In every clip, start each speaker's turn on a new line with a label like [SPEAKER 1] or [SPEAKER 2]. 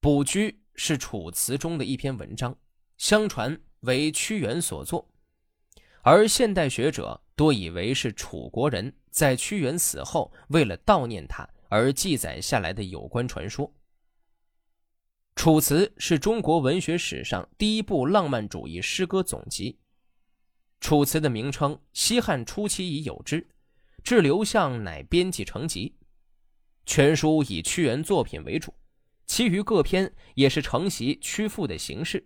[SPEAKER 1] 卜居是楚辞中的一篇文章，相传为屈原所作，而现代学者多以为是楚国人在屈原死后为了悼念他而记载下来的有关传说。《楚辞》是中国文学史上第一部浪漫主义诗歌总集，《楚辞》的名称西汉初期已有之，至刘向乃编辑成集。全书以屈原作品为主，其余各篇也是承袭屈赋的形式，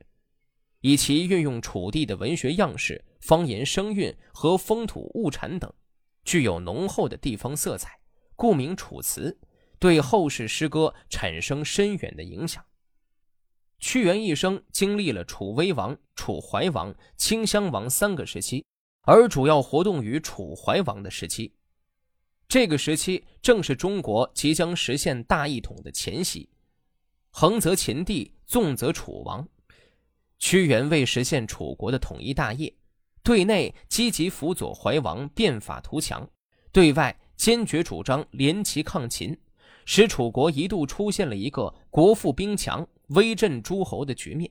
[SPEAKER 1] 以其运用楚地的文学样式、方言声韵和风土物产等，具有浓厚的地方色彩，故名《楚辞》，对后世诗歌产生深远的影响。屈原一生经历了楚威王、楚怀王、顷襄王三个时期，而主要活动于楚怀王的时期。这个时期正是中国即将实现大一统的前夕，横则秦帝，纵则楚王。屈原为实现楚国的统一大业，对内积极辅佐怀王变法图强，对外坚决主张联齐抗秦，使楚国一度出现了一个国富兵强。威震诸侯的局面，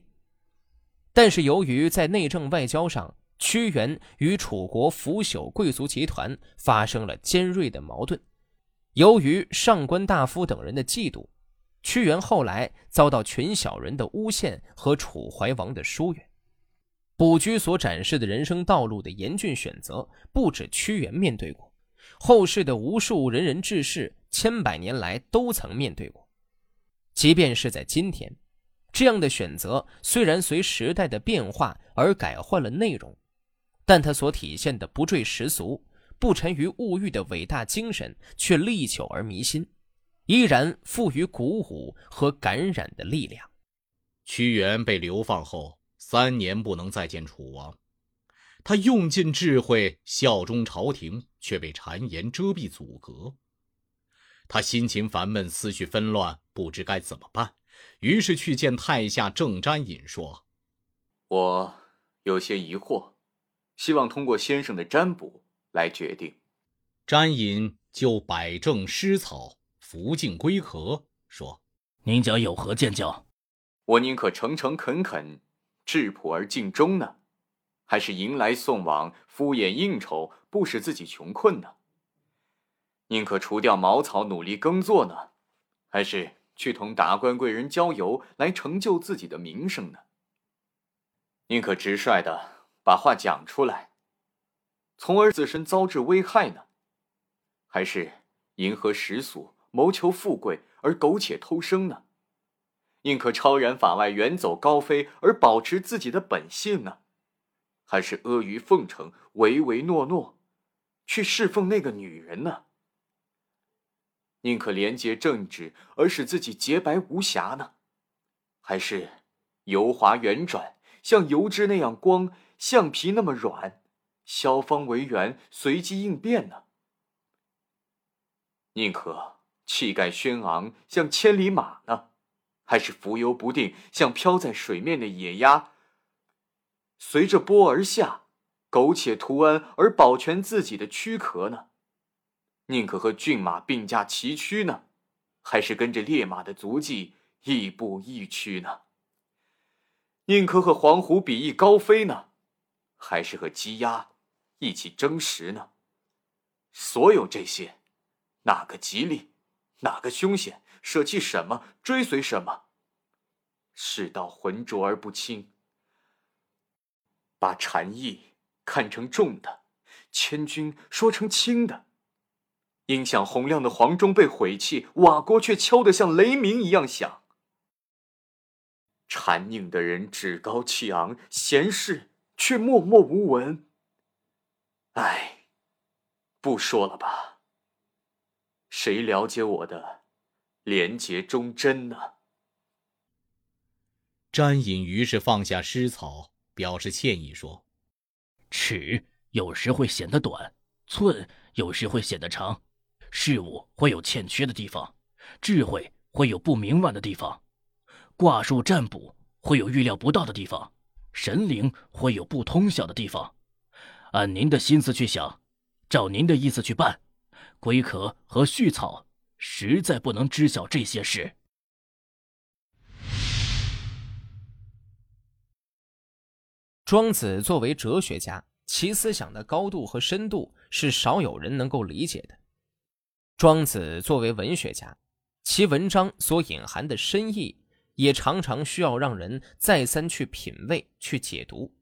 [SPEAKER 1] 但是由于在内政外交上，屈原与楚国腐朽贵族集团发生了尖锐的矛盾，由于上官大夫等人的嫉妒，屈原后来遭到群小人的诬陷和楚怀王的疏远。卜居所展示的人生道路的严峻选择，不止屈原面对过，后世的无数仁人志士，千百年来都曾面对过，即便是在今天。这样的选择虽然随时代的变化而改换了内容，但它所体现的不坠世俗、不沉于物欲的伟大精神却历久而弥新，依然赋予鼓舞和感染的力量。
[SPEAKER 2] 屈原被流放后三年不能再见楚王，他用尽智慧效忠朝廷，却被谗言遮蔽阻隔。他心情烦闷，思绪纷乱，不知该怎么办。于是去见太下郑詹尹，说：“
[SPEAKER 3] 我有些疑惑，希望通过先生的占卜来决定。”
[SPEAKER 2] 詹尹就摆正诗草，拂镜归壳，说：“
[SPEAKER 4] 您讲有何见教？
[SPEAKER 3] 我宁可诚诚恳恳、质朴而尽忠呢，还是迎来送往、敷衍应酬，不使自己穷困呢？宁可除掉茅草，努力耕作呢，还是？”去同达官贵人交游，来成就自己的名声呢？宁可直率的把话讲出来，从而自身遭致危害呢？还是迎合世俗，谋求富贵而苟且偷生呢？宁可超然法外，远走高飞，而保持自己的本性呢？还是阿谀奉承，唯唯诺诺，去侍奉那个女人呢？宁可廉洁正直而使自己洁白无瑕呢，还是油滑圆转，像油脂那样光，橡皮那么软，削方为圆，随机应变呢？宁可气概轩昂，像千里马呢，还是浮游不定，像飘在水面的野鸭，随着波而下，苟且图安而保全自己的躯壳呢？宁可和骏马并驾齐驱呢，还是跟着烈马的足迹亦步亦趋呢？宁可和黄虎比翼高飞呢，还是和鸡鸭一起争食呢？所有这些，哪个吉利，哪个凶险？舍弃什么，追随什么？世道浑浊而不清，把禅意看成重的，千钧说成轻的。音响洪亮的黄钟被毁弃，瓦锅却敲得像雷鸣一样响。禅佞的人趾高气昂，闲事却默默无闻。唉，不说了吧。谁了解我的廉洁忠贞呢？
[SPEAKER 2] 詹隐于是放下诗草，表示歉意说：“
[SPEAKER 4] 尺有时会显得短，寸有时会显得长。”事物会有欠缺的地方，智慧会有不明晚的地方，卦术占卜会有预料不到的地方，神灵会有不通晓的地方。按您的心思去想，照您的意思去办。龟壳和续草，实在不能知晓这些事。
[SPEAKER 1] 庄子作为哲学家，其思想的高度和深度是少有人能够理解的。庄子作为文学家，其文章所隐含的深意，也常常需要让人再三去品味、去解读。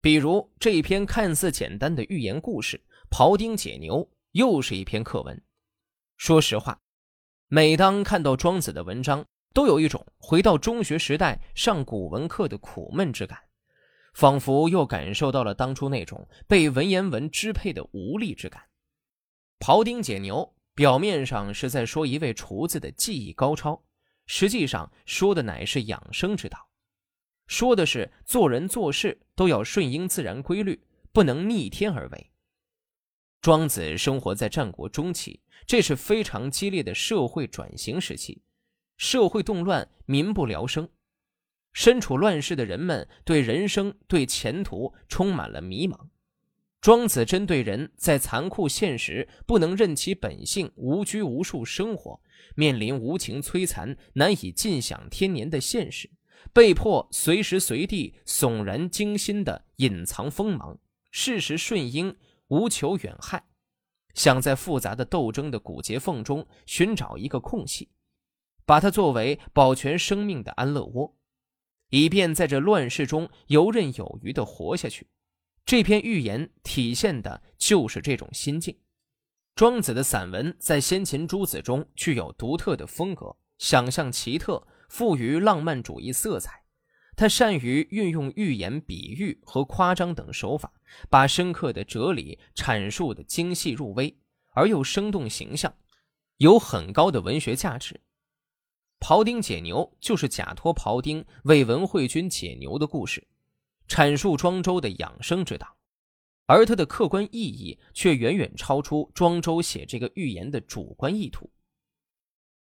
[SPEAKER 1] 比如这篇看似简单的寓言故事《庖丁解牛》，又是一篇课文。说实话，每当看到庄子的文章，都有一种回到中学时代上古文课的苦闷之感。仿佛又感受到了当初那种被文言文支配的无力之感。庖丁解牛表面上是在说一位厨子的技艺高超，实际上说的乃是养生之道，说的是做人做事都要顺应自然规律，不能逆天而为。庄子生活在战国中期，这是非常激烈的社会转型时期，社会动乱，民不聊生。身处乱世的人们对人生、对前途充满了迷茫。庄子针对人在残酷现实、不能任其本性、无拘无束生活，面临无情摧残、难以尽享天年的现实，被迫随时随地悚然惊心的隐藏锋芒，事事顺应，无求远害，想在复杂的斗争的骨节缝中寻找一个空隙，把它作为保全生命的安乐窝。以便在这乱世中游刃有余地活下去，这篇寓言体现的就是这种心境。庄子的散文在先秦诸子中具有独特的风格，想象奇特，富于浪漫主义色彩。他善于运用寓言、比喻和夸张等手法，把深刻的哲理阐述的精细入微，而又生动形象，有很高的文学价值。庖丁解牛就是假托庖丁为文惠君解牛的故事，阐述庄周的养生之道，而它的客观意义却远远超出庄周写这个寓言的主观意图。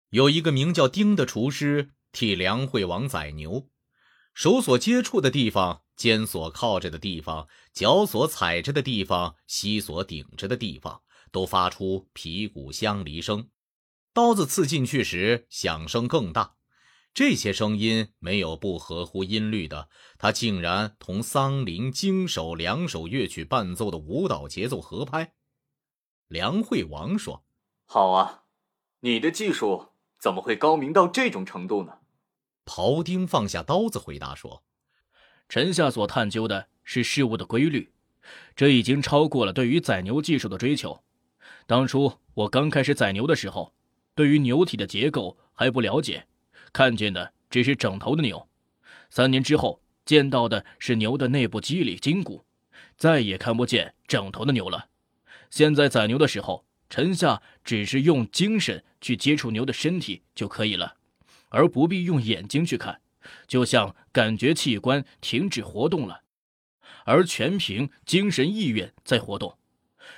[SPEAKER 2] 有一个名叫丁的厨师替梁惠王宰牛，手所接触的地方、肩所靠着的地方、脚所踩着的地方、膝所顶着的地方，都发出皮骨相离声。刀子刺进去时，响声更大。这些声音没有不合乎音律的，它竟然同桑林经手两首乐曲伴奏的舞蹈节奏合拍。梁惠王说：“
[SPEAKER 3] 好啊，你的技术怎么会高明到这种程度呢？”
[SPEAKER 2] 庖丁放下刀子，回答说：“
[SPEAKER 4] 臣下所探究的是事物的规律，这已经超过了对于宰牛技术的追求。当初我刚开始宰牛的时候。”对于牛体的结构还不了解，看见的只是整头的牛。三年之后见到的是牛的内部肌理筋骨，再也看不见整头的牛了。现在宰牛的时候，臣下只是用精神去接触牛的身体就可以了，而不必用眼睛去看，就像感觉器官停止活动了，而全凭精神意愿在活动，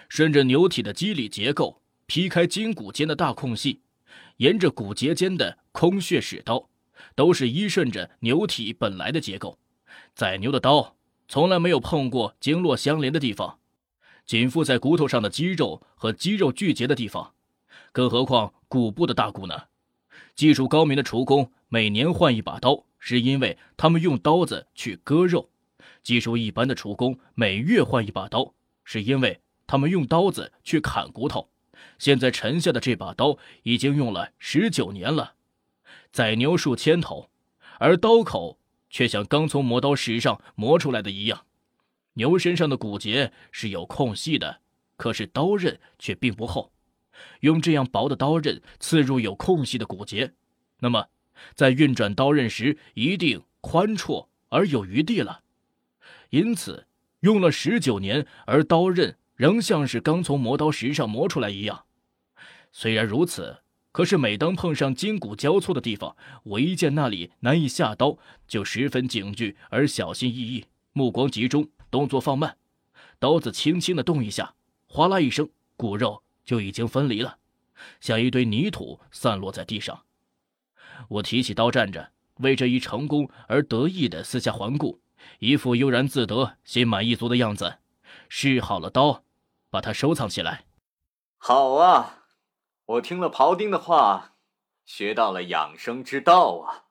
[SPEAKER 4] 顺着牛体的肌理结构劈开筋骨间的大空隙。沿着骨节间的空穴使刀，都是依顺着牛体本来的结构。宰牛的刀从来没有碰过经络相连的地方，紧附在骨头上的肌肉和肌肉聚结的地方，更何况骨部的大骨呢？技术高明的厨工每年换一把刀，是因为他们用刀子去割肉；技术一般的厨工每月换一把刀，是因为他们用刀子去砍骨头。现在臣下的这把刀已经用了十九年了，宰牛数千头，而刀口却像刚从磨刀石上磨出来的一样。牛身上的骨节是有空隙的，可是刀刃却并不厚。用这样薄的刀刃刺入有空隙的骨节，那么在运转刀刃时一定宽绰而有余地了。因此，用了十九年，而刀刃仍像是刚从磨刀石上磨出来一样。虽然如此，可是每当碰上筋骨交错的地方，我一见那里难以下刀，就十分警惧而小心翼翼，目光集中，动作放慢，刀子轻轻的动一下，哗啦一声，骨肉就已经分离了，像一堆泥土散落在地上。我提起刀站着，为这一成功而得意的四下环顾，一副悠然自得、心满意足的样子，试好了刀，把它收藏起来。
[SPEAKER 3] 好啊。我听了庖丁的话，学到了养生之道啊。